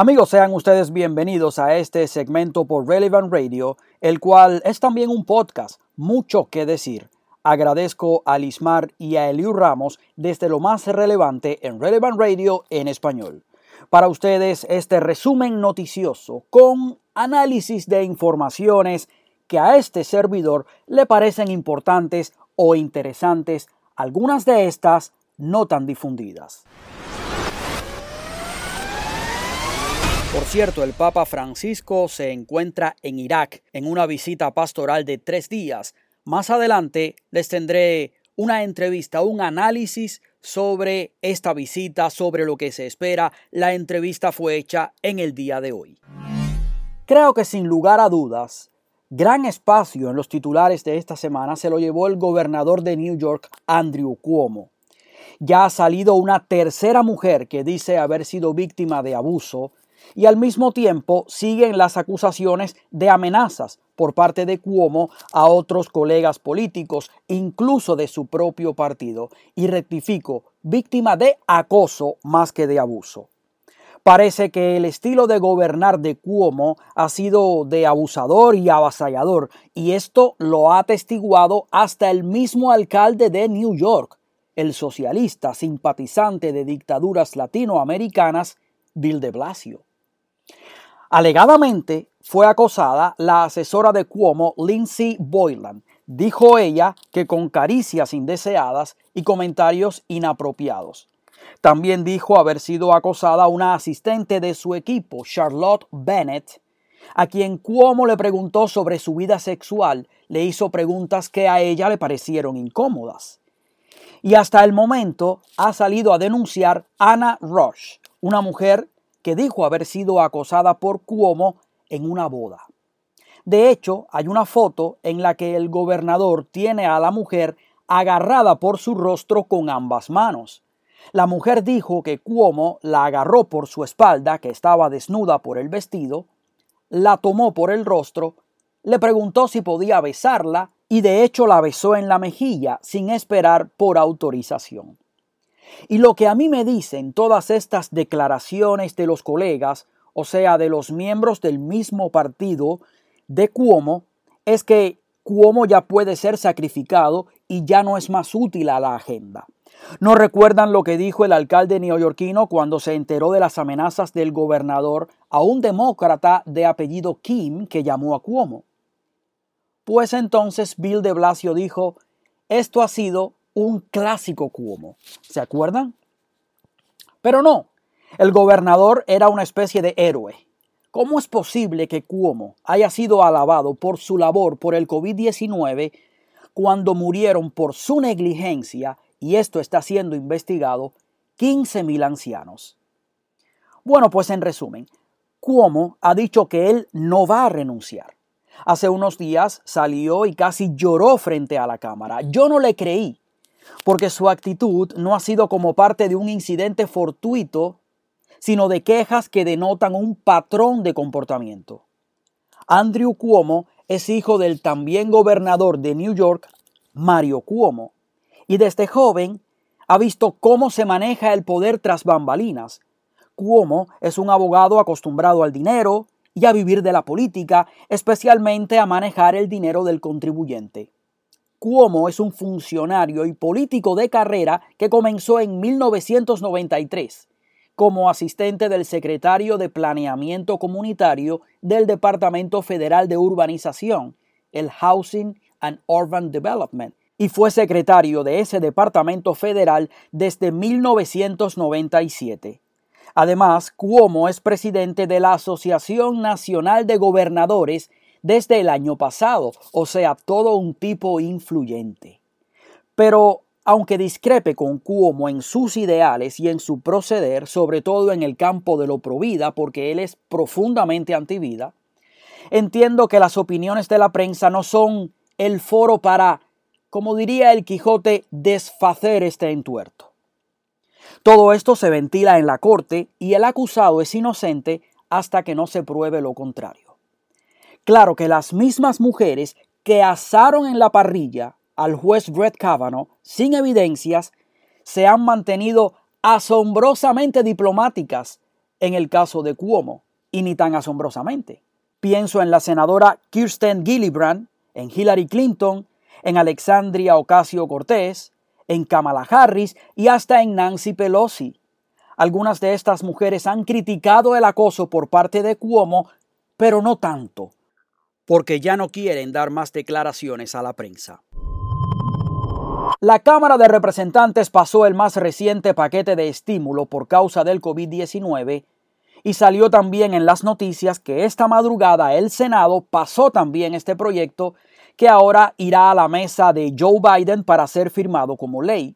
Amigos, sean ustedes bienvenidos a este segmento por Relevant Radio, el cual es también un podcast, mucho que decir. Agradezco a Lismar y a Eliu Ramos desde lo más relevante en Relevant Radio en español. Para ustedes este resumen noticioso con análisis de informaciones que a este servidor le parecen importantes o interesantes, algunas de estas no tan difundidas. Por cierto, el Papa Francisco se encuentra en Irak en una visita pastoral de tres días. Más adelante les tendré una entrevista, un análisis sobre esta visita, sobre lo que se espera. La entrevista fue hecha en el día de hoy. Creo que sin lugar a dudas, gran espacio en los titulares de esta semana se lo llevó el gobernador de New York, Andrew Cuomo. Ya ha salido una tercera mujer que dice haber sido víctima de abuso y al mismo tiempo siguen las acusaciones de amenazas por parte de Cuomo a otros colegas políticos, incluso de su propio partido, y rectifico, víctima de acoso más que de abuso. Parece que el estilo de gobernar de Cuomo ha sido de abusador y avasallador, y esto lo ha atestiguado hasta el mismo alcalde de New York, el socialista simpatizante de dictaduras latinoamericanas, Bill de Blasio. Alegadamente fue acosada la asesora de Cuomo, Lindsay Boylan. Dijo ella que con caricias indeseadas y comentarios inapropiados. También dijo haber sido acosada una asistente de su equipo, Charlotte Bennett, a quien Cuomo le preguntó sobre su vida sexual, le hizo preguntas que a ella le parecieron incómodas. Y hasta el momento ha salido a denunciar Anna Rush, una mujer que dijo haber sido acosada por Cuomo en una boda. De hecho, hay una foto en la que el gobernador tiene a la mujer agarrada por su rostro con ambas manos. La mujer dijo que Cuomo la agarró por su espalda, que estaba desnuda por el vestido, la tomó por el rostro, le preguntó si podía besarla y de hecho la besó en la mejilla sin esperar por autorización. Y lo que a mí me dicen todas estas declaraciones de los colegas, o sea, de los miembros del mismo partido de Cuomo, es que Cuomo ya puede ser sacrificado y ya no es más útil a la agenda. ¿No recuerdan lo que dijo el alcalde neoyorquino cuando se enteró de las amenazas del gobernador a un demócrata de apellido Kim que llamó a Cuomo? Pues entonces Bill de Blasio dijo, esto ha sido un clásico Cuomo. ¿Se acuerdan? Pero no, el gobernador era una especie de héroe. ¿Cómo es posible que Cuomo haya sido alabado por su labor por el COVID-19 cuando murieron por su negligencia, y esto está siendo investigado, 15.000 ancianos? Bueno, pues en resumen, Cuomo ha dicho que él no va a renunciar. Hace unos días salió y casi lloró frente a la cámara. Yo no le creí porque su actitud no ha sido como parte de un incidente fortuito, sino de quejas que denotan un patrón de comportamiento. Andrew Cuomo es hijo del también gobernador de New York, Mario Cuomo, y desde joven ha visto cómo se maneja el poder tras bambalinas. Cuomo es un abogado acostumbrado al dinero y a vivir de la política, especialmente a manejar el dinero del contribuyente. Cuomo es un funcionario y político de carrera que comenzó en 1993 como asistente del secretario de Planeamiento Comunitario del Departamento Federal de Urbanización, el Housing and Urban Development, y fue secretario de ese departamento federal desde 1997. Además, Cuomo es presidente de la Asociación Nacional de Gobernadores desde el año pasado, o sea, todo un tipo influyente. Pero aunque discrepe con Cuomo en sus ideales y en su proceder, sobre todo en el campo de lo provida, porque él es profundamente antivida, entiendo que las opiniones de la prensa no son el foro para, como diría el Quijote, desfacer este entuerto. Todo esto se ventila en la corte y el acusado es inocente hasta que no se pruebe lo contrario. Claro que las mismas mujeres que asaron en la parrilla al juez Brett Kavanaugh sin evidencias se han mantenido asombrosamente diplomáticas en el caso de Cuomo, y ni tan asombrosamente. Pienso en la senadora Kirsten Gillibrand, en Hillary Clinton, en Alexandria Ocasio Cortés, en Kamala Harris y hasta en Nancy Pelosi. Algunas de estas mujeres han criticado el acoso por parte de Cuomo, pero no tanto, porque ya no quieren dar más declaraciones a la prensa. La Cámara de Representantes pasó el más reciente paquete de estímulo por causa del COVID-19 y salió también en las noticias que esta madrugada el Senado pasó también este proyecto que ahora irá a la mesa de Joe Biden para ser firmado como ley.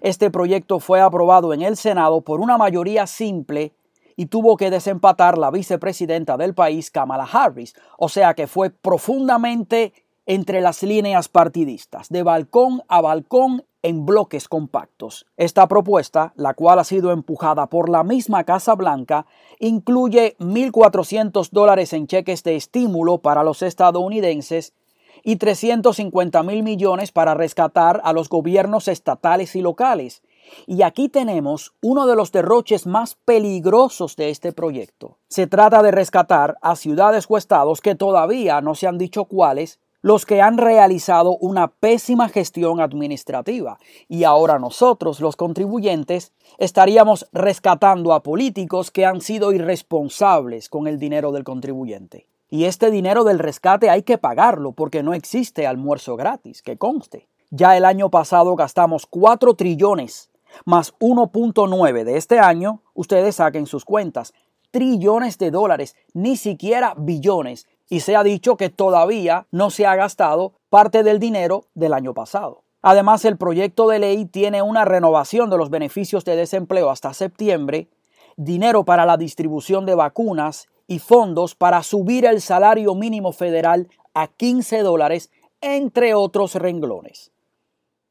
Este proyecto fue aprobado en el Senado por una mayoría simple y tuvo que desempatar la vicepresidenta del país, Kamala Harris, o sea que fue profundamente entre las líneas partidistas, de balcón a balcón en bloques compactos. Esta propuesta, la cual ha sido empujada por la misma Casa Blanca, incluye 1.400 dólares en cheques de estímulo para los estadounidenses y 350 mil millones para rescatar a los gobiernos estatales y locales. Y aquí tenemos uno de los derroches más peligrosos de este proyecto. Se trata de rescatar a ciudades o estados que todavía no se han dicho cuáles, los que han realizado una pésima gestión administrativa y ahora nosotros, los contribuyentes, estaríamos rescatando a políticos que han sido irresponsables con el dinero del contribuyente. Y este dinero del rescate hay que pagarlo porque no existe almuerzo gratis, que conste. Ya el año pasado gastamos 4 trillones más 1.9 de este año, ustedes saquen sus cuentas, trillones de dólares, ni siquiera billones, y se ha dicho que todavía no se ha gastado parte del dinero del año pasado. Además, el proyecto de ley tiene una renovación de los beneficios de desempleo hasta septiembre, dinero para la distribución de vacunas y fondos para subir el salario mínimo federal a 15 dólares, entre otros renglones.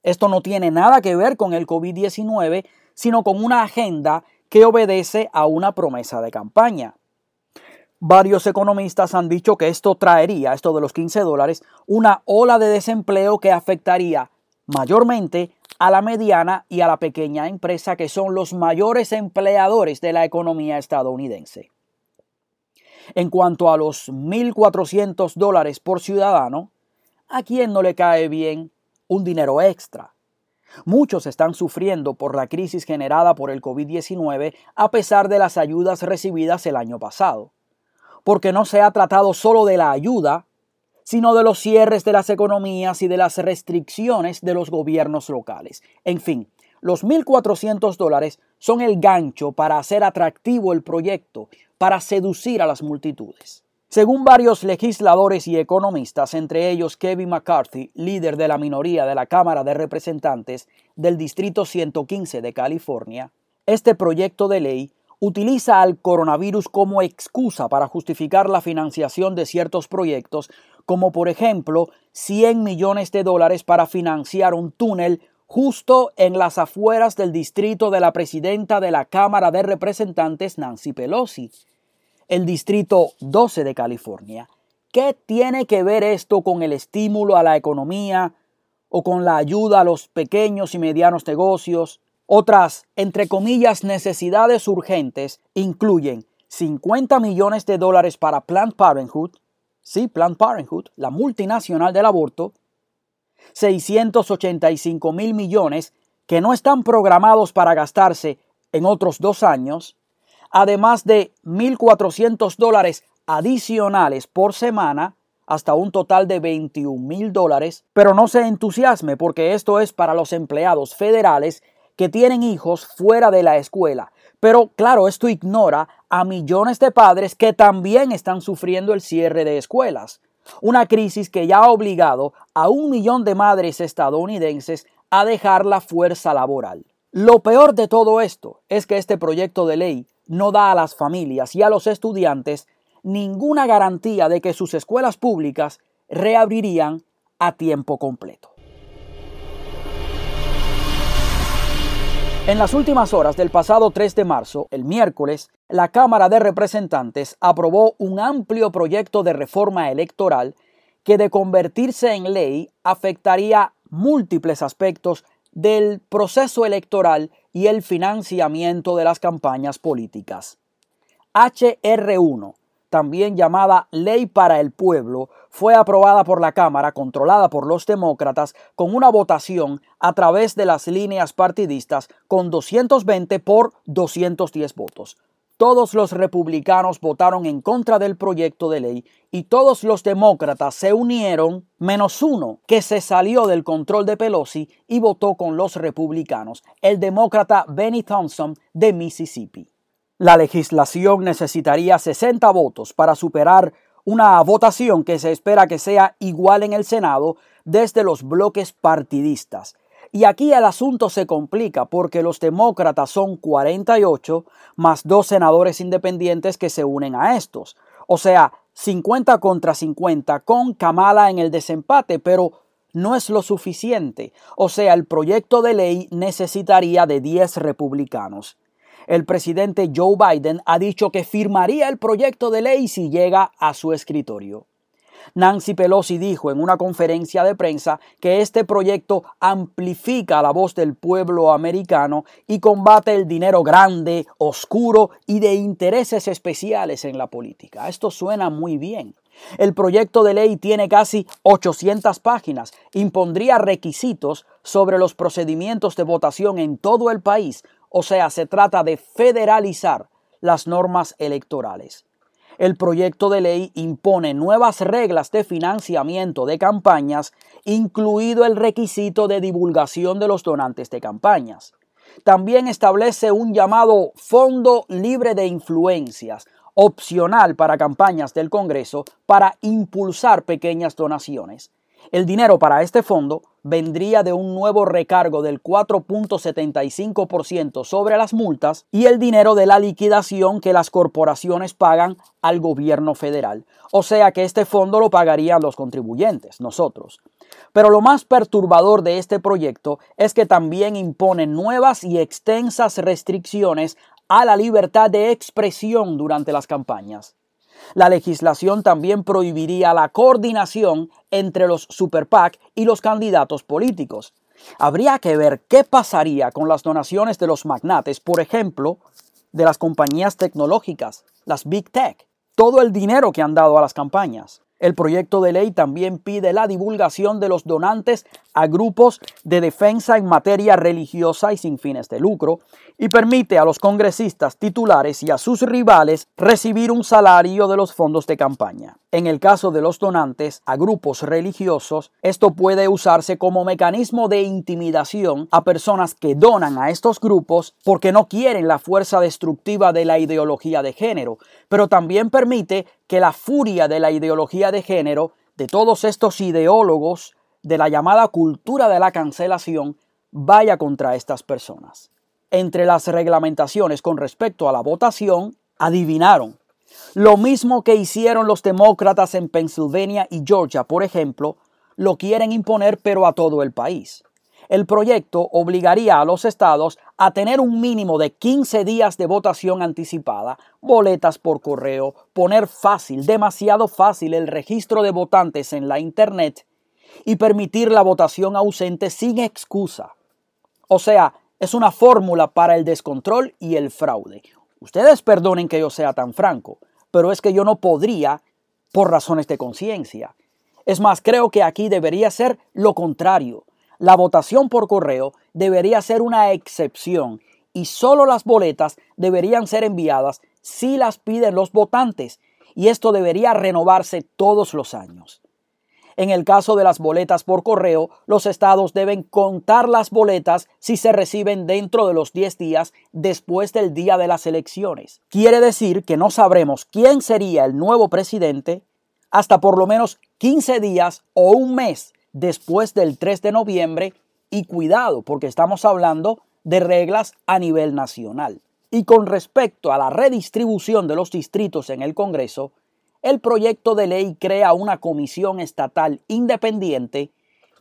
Esto no tiene nada que ver con el COVID-19, sino con una agenda que obedece a una promesa de campaña. Varios economistas han dicho que esto traería, esto de los 15 dólares, una ola de desempleo que afectaría mayormente a la mediana y a la pequeña empresa, que son los mayores empleadores de la economía estadounidense. En cuanto a los 1.400 dólares por ciudadano, ¿a quién no le cae bien un dinero extra? Muchos están sufriendo por la crisis generada por el COVID-19 a pesar de las ayudas recibidas el año pasado porque no se ha tratado solo de la ayuda, sino de los cierres de las economías y de las restricciones de los gobiernos locales. En fin, los 1.400 dólares son el gancho para hacer atractivo el proyecto, para seducir a las multitudes. Según varios legisladores y economistas, entre ellos Kevin McCarthy, líder de la minoría de la Cámara de Representantes del Distrito 115 de California, este proyecto de ley utiliza al coronavirus como excusa para justificar la financiación de ciertos proyectos, como por ejemplo 100 millones de dólares para financiar un túnel justo en las afueras del distrito de la presidenta de la Cámara de Representantes, Nancy Pelosi, el distrito 12 de California. ¿Qué tiene que ver esto con el estímulo a la economía o con la ayuda a los pequeños y medianos negocios? Otras, entre comillas, necesidades urgentes incluyen 50 millones de dólares para Planned Parenthood, sí, Planned Parenthood, la multinacional del aborto, 685 mil millones que no están programados para gastarse en otros dos años, además de 1.400 dólares adicionales por semana, hasta un total de 21 mil dólares, pero no se entusiasme porque esto es para los empleados federales que tienen hijos fuera de la escuela. Pero claro, esto ignora a millones de padres que también están sufriendo el cierre de escuelas. Una crisis que ya ha obligado a un millón de madres estadounidenses a dejar la fuerza laboral. Lo peor de todo esto es que este proyecto de ley no da a las familias y a los estudiantes ninguna garantía de que sus escuelas públicas reabrirían a tiempo completo. En las últimas horas del pasado 3 de marzo, el miércoles, la Cámara de Representantes aprobó un amplio proyecto de reforma electoral que de convertirse en ley afectaría múltiples aspectos del proceso electoral y el financiamiento de las campañas políticas. HR1, también llamada Ley para el Pueblo, fue aprobada por la Cámara, controlada por los demócratas, con una votación a través de las líneas partidistas con 220 por 210 votos. Todos los republicanos votaron en contra del proyecto de ley y todos los demócratas se unieron, menos uno que se salió del control de Pelosi y votó con los republicanos, el demócrata Benny Thompson de Mississippi. La legislación necesitaría 60 votos para superar una votación que se espera que sea igual en el Senado desde los bloques partidistas. Y aquí el asunto se complica porque los demócratas son 48 más dos senadores independientes que se unen a estos. O sea, 50 contra 50 con Kamala en el desempate, pero no es lo suficiente. O sea, el proyecto de ley necesitaría de 10 republicanos el presidente Joe Biden ha dicho que firmaría el proyecto de ley si llega a su escritorio. Nancy Pelosi dijo en una conferencia de prensa que este proyecto amplifica la voz del pueblo americano y combate el dinero grande, oscuro y de intereses especiales en la política. Esto suena muy bien. El proyecto de ley tiene casi 800 páginas, impondría requisitos sobre los procedimientos de votación en todo el país, o sea, se trata de federalizar las normas electorales. El proyecto de ley impone nuevas reglas de financiamiento de campañas, incluido el requisito de divulgación de los donantes de campañas. También establece un llamado Fondo Libre de Influencias, opcional para campañas del Congreso, para impulsar pequeñas donaciones. El dinero para este fondo vendría de un nuevo recargo del 4.75% sobre las multas y el dinero de la liquidación que las corporaciones pagan al gobierno federal. O sea que este fondo lo pagarían los contribuyentes, nosotros. Pero lo más perturbador de este proyecto es que también impone nuevas y extensas restricciones a la libertad de expresión durante las campañas. La legislación también prohibiría la coordinación entre los super PAC y los candidatos políticos. Habría que ver qué pasaría con las donaciones de los magnates, por ejemplo, de las compañías tecnológicas, las Big Tech, todo el dinero que han dado a las campañas. El proyecto de ley también pide la divulgación de los donantes a grupos de defensa en materia religiosa y sin fines de lucro y permite a los congresistas titulares y a sus rivales recibir un salario de los fondos de campaña. En el caso de los donantes a grupos religiosos, esto puede usarse como mecanismo de intimidación a personas que donan a estos grupos porque no quieren la fuerza destructiva de la ideología de género, pero también permite que la furia de la ideología de género, de todos estos ideólogos de la llamada cultura de la cancelación, vaya contra estas personas. Entre las reglamentaciones con respecto a la votación, adivinaron. Lo mismo que hicieron los demócratas en Pennsylvania y Georgia, por ejemplo, lo quieren imponer pero a todo el país. El proyecto obligaría a los estados a tener un mínimo de 15 días de votación anticipada, boletas por correo, poner fácil, demasiado fácil el registro de votantes en la Internet y permitir la votación ausente sin excusa. O sea, es una fórmula para el descontrol y el fraude. Ustedes perdonen que yo sea tan franco, pero es que yo no podría por razones de conciencia. Es más, creo que aquí debería ser lo contrario. La votación por correo debería ser una excepción y solo las boletas deberían ser enviadas si las piden los votantes y esto debería renovarse todos los años. En el caso de las boletas por correo, los estados deben contar las boletas si se reciben dentro de los 10 días después del día de las elecciones. Quiere decir que no sabremos quién sería el nuevo presidente hasta por lo menos 15 días o un mes después del 3 de noviembre y cuidado porque estamos hablando de reglas a nivel nacional. Y con respecto a la redistribución de los distritos en el Congreso, el proyecto de ley crea una comisión estatal independiente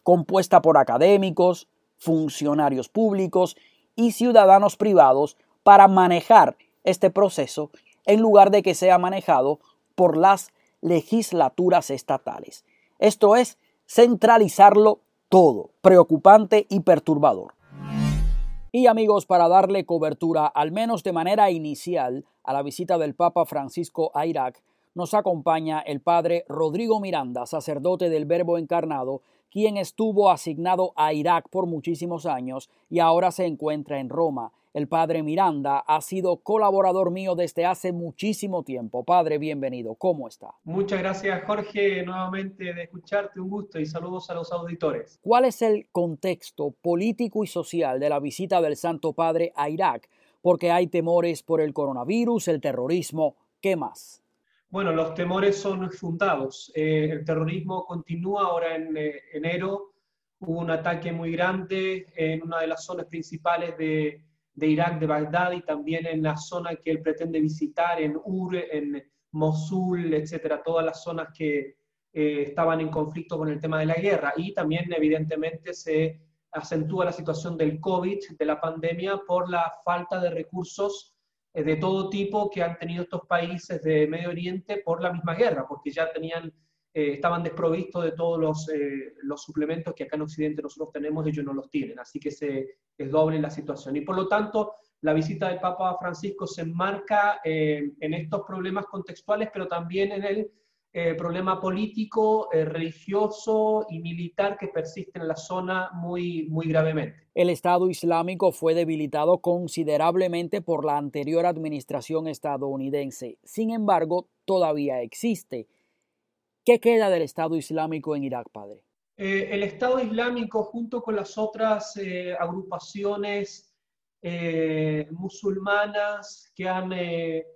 compuesta por académicos, funcionarios públicos y ciudadanos privados para manejar este proceso en lugar de que sea manejado por las legislaturas estatales. Esto es centralizarlo todo, preocupante y perturbador. Y amigos, para darle cobertura, al menos de manera inicial, a la visita del Papa Francisco a Irak, nos acompaña el padre Rodrigo Miranda, sacerdote del Verbo Encarnado, quien estuvo asignado a Irak por muchísimos años y ahora se encuentra en Roma. El padre Miranda ha sido colaborador mío desde hace muchísimo tiempo. Padre, bienvenido. ¿Cómo está? Muchas gracias, Jorge, nuevamente de escucharte. Un gusto y saludos a los auditores. ¿Cuál es el contexto político y social de la visita del Santo Padre a Irak? Porque hay temores por el coronavirus, el terrorismo. ¿Qué más? Bueno, los temores son fundados. Eh, el terrorismo continúa ahora en eh, enero. Hubo un ataque muy grande en una de las zonas principales de, de Irak, de Bagdad, y también en la zona que él pretende visitar, en Ur, en Mosul, etcétera, todas las zonas que eh, estaban en conflicto con el tema de la guerra. Y también, evidentemente, se acentúa la situación del COVID, de la pandemia, por la falta de recursos eh, de todo tipo que han tenido estos países de Medio Oriente por la misma guerra, porque ya tenían, eh, estaban desprovistos de todos los, eh, los, suplementos que acá en Occidente nosotros tenemos, ellos no los tienen, así que se es doble la situación. Y por lo tanto, la visita del Papa Francisco se enmarca en estos problemas contextuales, pero también en el eh, problema político, eh, religioso y militar que persiste en la zona muy, muy gravemente. El Estado Islámico fue debilitado considerablemente por la anterior administración estadounidense. Sin embargo, todavía existe. ¿Qué queda del Estado Islámico en Irak, padre? Eh, el Estado Islámico, junto con las otras agrupaciones musulmanas que han eh,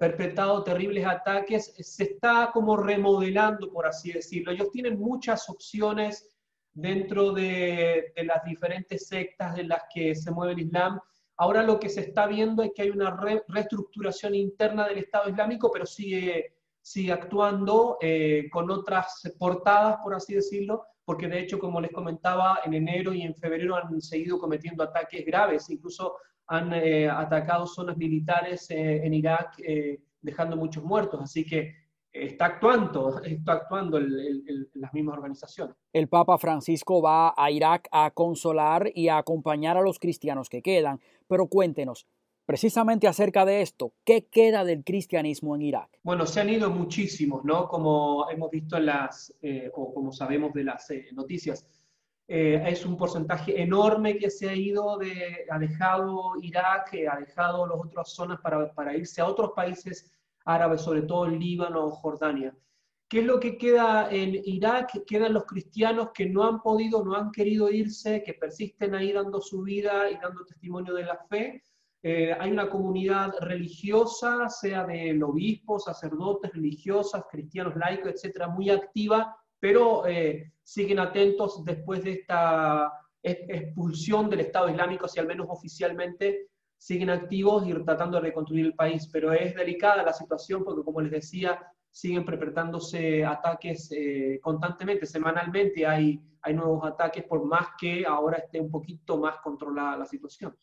perpetrado terribles ataques, se está como remodelando, por así decirlo. Ellos tienen muchas opciones dentro de, las diferentes sectas de las que se mueve el Islam. Ahora lo que se está viendo es que hay una reestructuración interna del Estado Islámico, pero sigue, sigue actuando eh, con otras portadas, por así decirlo, porque de hecho, como les comentaba, en enero y en febrero han seguido cometiendo ataques graves, incluso han eh, atacado zonas militares eh, en Irak, dejando muchos muertos. Así que está actuando, está actuando las mismas organizaciones. El Papa Francisco va a Irak a consolar y a acompañar a los cristianos que quedan. Pero cuéntenos, precisamente acerca de esto, ¿qué queda del cristianismo en Irak? Bueno, se han ido muchísimos, ¿no? Como hemos visto en las, o como sabemos de las noticias eh, es un porcentaje enorme que se ha ido, de, ha dejado Irak, ha dejado las otras zonas para, para irse a otros países árabes, sobre todo Líbano o Jordania. ¿Qué es lo que queda en Irak? Quedan los cristianos que no han podido, no han querido irse, que persisten ahí dando su vida y dando testimonio de la fe. Eh, hay una comunidad religiosa, sea de obispos, sacerdotes, religiosas, cristianos laicos, etcétera, muy activa pero eh, siguen atentos después de esta expulsión del Estado Islámico, si al menos oficialmente siguen activos y tratando de reconstruir el país. Pero es delicada la situación porque, como les decía, siguen perpetrándose ataques eh, constantemente, semanalmente hay, hay nuevos ataques, por más que ahora esté un poquito más controlada la situación.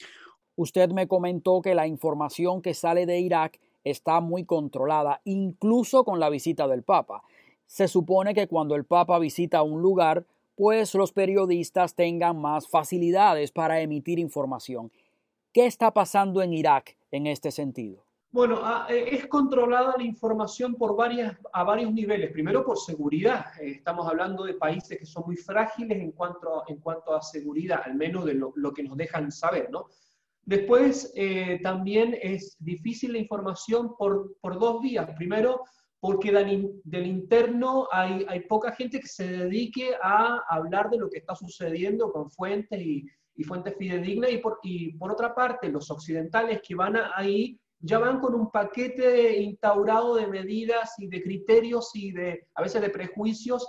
Usted me comentó que la información que sale de Irak está muy controlada, incluso con la visita del Papa se supone que cuando el Papa visita un lugar, pues los periodistas tengan más facilidades para emitir información. ¿Qué está pasando en Irak en este sentido? Bueno, ah, eh, es controlada la información por varias, a varios niveles. Primero por seguridad. Eh, estamos hablando de países que son muy frágiles en cuanto, en cuanto a seguridad, al menos de lo, que nos dejan saber, ¿no? Después, eh, también es difícil la información por, por dos vías. Primero, porque del, interno hay, hay, poca gente que se dedique a hablar de lo que está sucediendo con fuentes y, fuentes fidedignas, y por, y por otra parte, los occidentales que van ahí ya van con un paquete instaurado de medidas y de criterios y de, a veces de prejuicios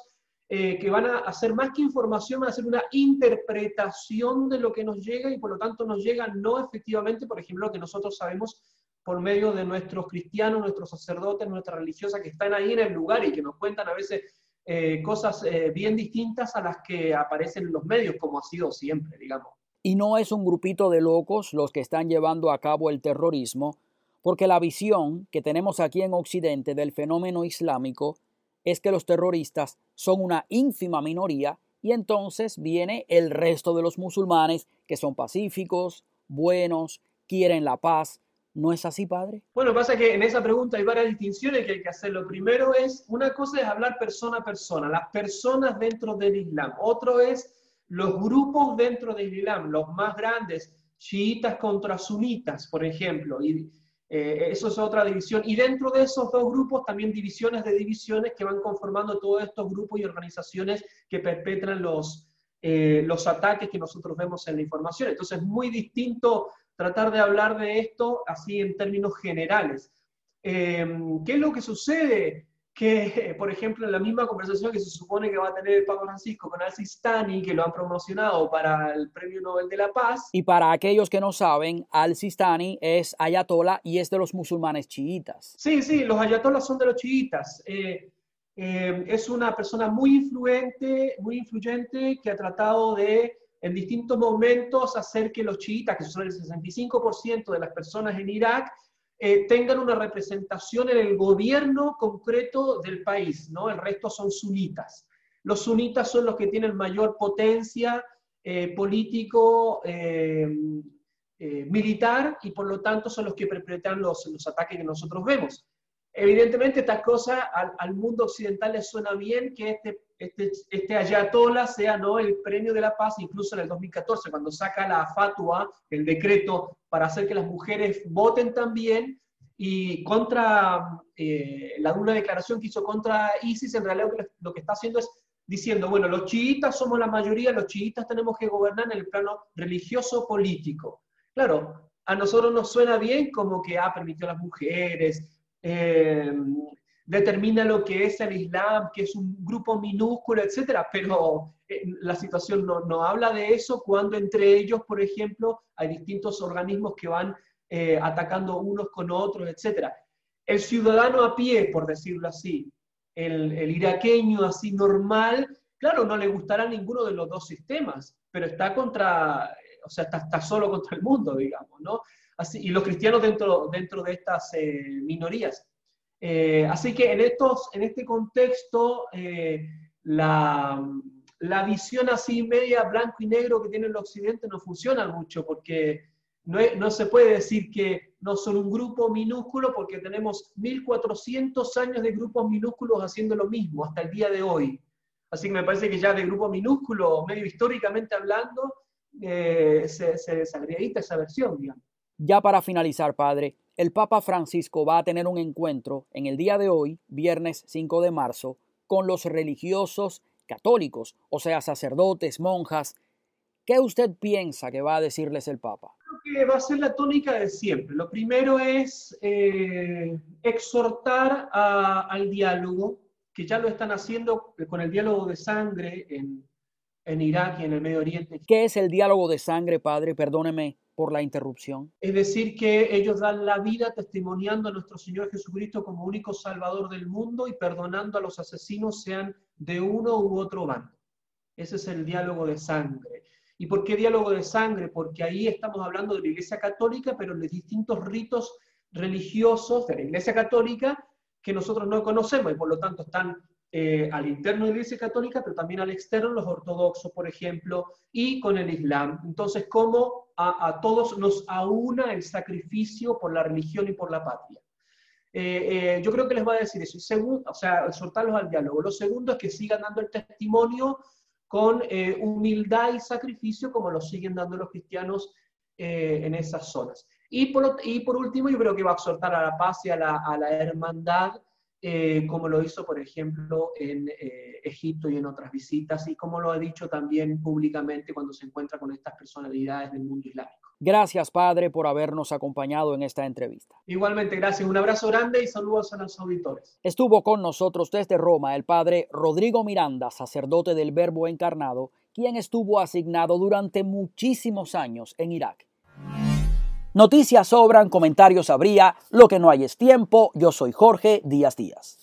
eh, que van a hacer más que información, van a hacer una interpretación de lo que nos llega y por lo tanto nos llega no efectivamente, por ejemplo, lo que nosotros sabemos por medio de nuestros cristianos, nuestros sacerdotes, nuestras religiosas que están ahí en el lugar y que nos cuentan a veces eh, cosas eh, bien distintas a las que aparecen en los medios, como ha sido siempre, digamos. Y no es un grupito de locos los que están llevando a cabo el terrorismo, porque la visión que tenemos aquí en Occidente del fenómeno islámico es que los terroristas son una ínfima minoría y entonces viene el resto de los musulmanes que son pacíficos, buenos, quieren la paz, ¿No es así, padre? Bueno, pasa que en esa pregunta hay varias distinciones que hay que hacer. Lo primero es, una cosa es hablar persona a persona, las personas dentro del Islam. Otro es los grupos dentro del Islam, los más grandes, chiitas contra sunitas, por ejemplo. Eh, eso es otra división. Y dentro de esos dos grupos también divisiones de divisiones que van conformando todos estos grupos y organizaciones que perpetran los, eh, los ataques que nosotros vemos en la información. Entonces es muy distinto tratar de hablar de esto así en términos generales. Eh, ¿Qué es lo que sucede? Que, por ejemplo, en la misma conversación que se supone que va a tener el Papa Francisco con Al-Sistani, que lo han promocionado para el Premio Nobel de la Paz. Y para aquellos que no saben, Al-Sistani es ayatola y es de los musulmanes chiitas. Sí, sí, los ayatolas son de los chiitas. Eh, eh, es una persona muy influente, muy influyente, que ha tratado de en distintos momentos hacer que los chiitas, que son el 65% de las personas en Irak, eh, tengan una representación en el gobierno concreto del país, ¿no? El resto son sunitas. Los sunitas son los que tienen mayor potencia eh, político, eh, militar, y por lo tanto son los que perpetran los, los ataques que nosotros vemos. Evidentemente, estas cosas al, al, mundo occidental le suena bien que este, este, este ayatollah sea ¿no? el premio de la paz, incluso en el 2014, cuando saca la fatua, el decreto para hacer que las mujeres voten también, y contra eh, la una declaración que hizo contra ISIS, en realidad lo que, lo que está haciendo es diciendo, bueno, los chiitas somos la mayoría, los chiitas tenemos que gobernar en el plano religioso político. Claro, a nosotros nos suena bien como que ha ah, permitido a las mujeres, eh, determina lo que es el Islam, que es un grupo minúsculo, etcétera, pero eh, la situación no, no, habla de eso cuando entre ellos, por ejemplo, hay distintos organismos que van eh, atacando unos con otros, etcétera. El ciudadano a pie, por decirlo así, el, el iraqueño así normal, claro, no le gustará ninguno de los dos sistemas, pero está contra, o sea, está, está solo contra el mundo, digamos, ¿no? y los cristianos dentro, dentro de estas eh, minorías. Eh, así que en, estos, en este contexto, eh, la, visión así media blanco y negro que tiene el occidente no funciona mucho, porque no, se puede decir que no son un grupo minúsculo, porque tenemos 1400 años de grupos minúsculos haciendo lo mismo hasta el día de hoy. Así que me parece que ya de grupo minúsculo, medio históricamente hablando, se, se desagregita esa versión, digamos. Ya para finalizar, Padre, el Papa Francisco va a tener un encuentro en el día de hoy, viernes 5 de marzo, con los religiosos católicos, o sea, sacerdotes, monjas. ¿Qué usted piensa que va a decirles el Papa? Creo que va a ser la tónica de siempre. Lo primero es eh, exhortar al diálogo, que ya lo están haciendo con el diálogo de sangre en, en Irak y en el Medio Oriente. ¿Qué es el diálogo de sangre, Padre? Perdóneme por la interrupción? Es decir, que ellos dan la vida testimoniando a nuestro Señor Jesucristo como único Salvador del mundo y perdonando a los asesinos, sean de uno u otro bando. Ese es el diálogo de sangre. ¿Y por qué diálogo de sangre? Porque ahí estamos hablando de la Iglesia Católica, pero de distintos ritos religiosos de la Iglesia Católica que nosotros no conocemos y por lo tanto están eh, al interno de la Iglesia Católica, pero también al externo, los ortodoxos, por ejemplo, y con el Islam. Entonces, ¿cómo a, todos nos aúna el sacrificio por la religión y por la patria? Eh, eh, yo creo que les va a decir eso. Segundo, o sea, exhortarlos al diálogo. Lo segundo es que sigan dando el testimonio con humildad y sacrificio, como lo siguen dando los cristianos en esas zonas. Y por, y por último, yo creo que va a exhortar a la paz y a la, a la hermandad eh, como lo hizo, por ejemplo, en eh, Egipto y en otras visitas, y como lo ha dicho también públicamente cuando se encuentra con estas personalidades del mundo islámico. Gracias, Padre, por habernos acompañado en esta entrevista. Igualmente, gracias. Un abrazo grande y saludos a los auditores. Estuvo con nosotros desde Roma el Padre Rodrigo Miranda, sacerdote del Verbo Encarnado, quien estuvo asignado durante muchísimos años en Irak. Noticias sobran, comentarios habría, lo que no hay es tiempo. Yo soy Jorge Díaz Díaz.